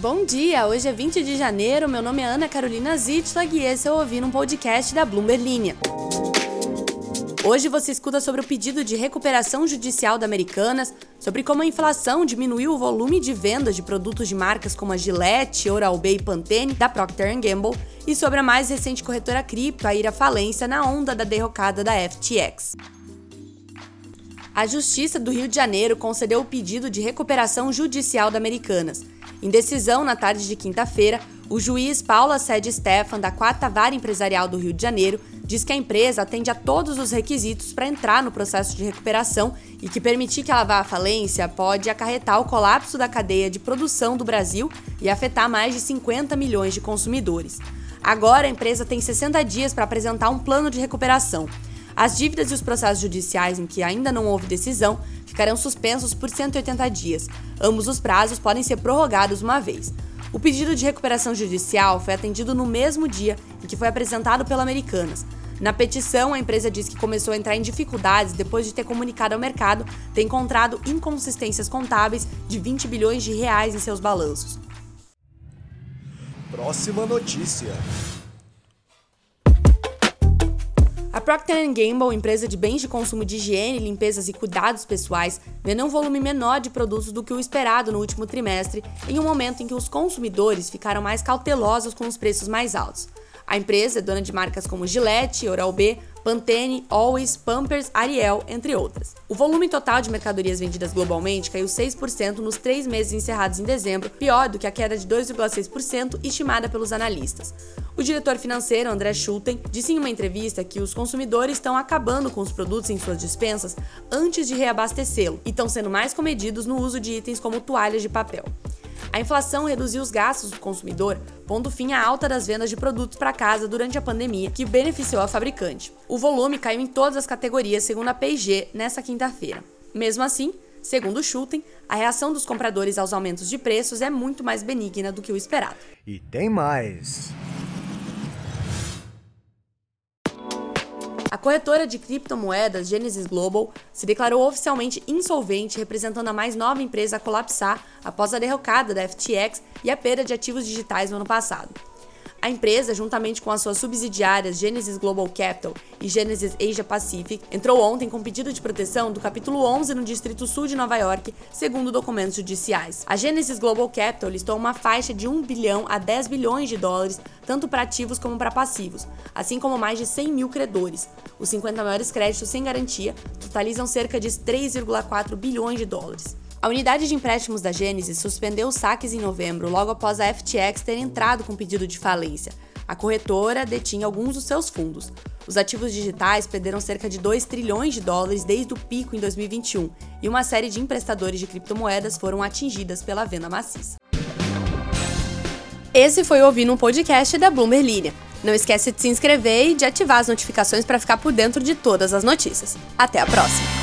Bom dia, hoje é 20 de janeiro, meu nome é Ana Carolina Zitlag e esse é o Ouvindo um Podcast da Bloomberg Linha. Hoje você escuta sobre o pedido de recuperação judicial da Americanas, sobre como a inflação diminuiu o volume de vendas de produtos de marcas como a Gillette, Oral-B e Pantene da Procter Gamble e sobre a mais recente corretora cripto a ir à falência na onda da derrocada da FTX. A Justiça do Rio de Janeiro concedeu o pedido de recuperação judicial da Americanas. Em decisão, na tarde de quinta-feira, o juiz Paula Sede Stefan, da Quarta Vara Empresarial do Rio de Janeiro, diz que a empresa atende a todos os requisitos para entrar no processo de recuperação e que permitir que ela vá à falência pode acarretar o colapso da cadeia de produção do Brasil e afetar mais de 50 milhões de consumidores. Agora, a empresa tem 60 dias para apresentar um plano de recuperação. As dívidas e os processos judiciais em que ainda não houve decisão ficarão suspensos por 180 dias. Ambos os prazos podem ser prorrogados uma vez. O pedido de recuperação judicial foi atendido no mesmo dia em que foi apresentado pela Americanas. Na petição, a empresa diz que começou a entrar em dificuldades depois de ter comunicado ao mercado ter encontrado inconsistências contábeis de 20 bilhões de reais em seus balanços. Próxima notícia. Procter Gamble, empresa de bens de consumo de higiene, limpezas e cuidados pessoais, vendeu um volume menor de produtos do que o esperado no último trimestre, em um momento em que os consumidores ficaram mais cautelosos com os preços mais altos. A empresa é dona de marcas como Gillette, Oral-B, Pantene, Always, Pampers, Ariel, entre outras. O volume total de mercadorias vendidas globalmente caiu 6% nos três meses encerrados em dezembro, pior do que a queda de 2,6% estimada pelos analistas. O diretor financeiro, André Schulten, disse em uma entrevista que os consumidores estão acabando com os produtos em suas dispensas antes de reabastecê-lo e estão sendo mais comedidos no uso de itens como toalhas de papel. A inflação reduziu os gastos do consumidor, pondo fim à alta das vendas de produtos para casa durante a pandemia, que beneficiou a fabricante. O volume caiu em todas as categorias, segundo a P&G, nesta quinta-feira. Mesmo assim, segundo Schulten, a reação dos compradores aos aumentos de preços é muito mais benigna do que o esperado. E tem mais. A corretora de criptomoedas Genesis Global se declarou oficialmente insolvente, representando a mais nova empresa a colapsar após a derrocada da FTX e a perda de ativos digitais no ano passado. A empresa, juntamente com as suas subsidiárias Genesis Global Capital e Genesis Asia Pacific, entrou ontem com pedido de proteção do capítulo 11 no Distrito Sul de Nova York, segundo documentos judiciais. A Genesis Global Capital listou uma faixa de 1 bilhão a 10 bilhões de dólares, tanto para ativos como para passivos, assim como mais de 100 mil credores. Os 50 maiores créditos sem garantia totalizam cerca de 3,4 bilhões de dólares. A unidade de empréstimos da Gênesis suspendeu os saques em novembro, logo após a FTX ter entrado com pedido de falência. A corretora detinha alguns dos seus fundos. Os ativos digitais perderam cerca de 2 trilhões de dólares desde o pico em 2021, e uma série de emprestadores de criptomoedas foram atingidas pela venda maciça. Esse foi o Ouvindo um Podcast da Bloomberg Linha. Não esquece de se inscrever e de ativar as notificações para ficar por dentro de todas as notícias. Até a próxima!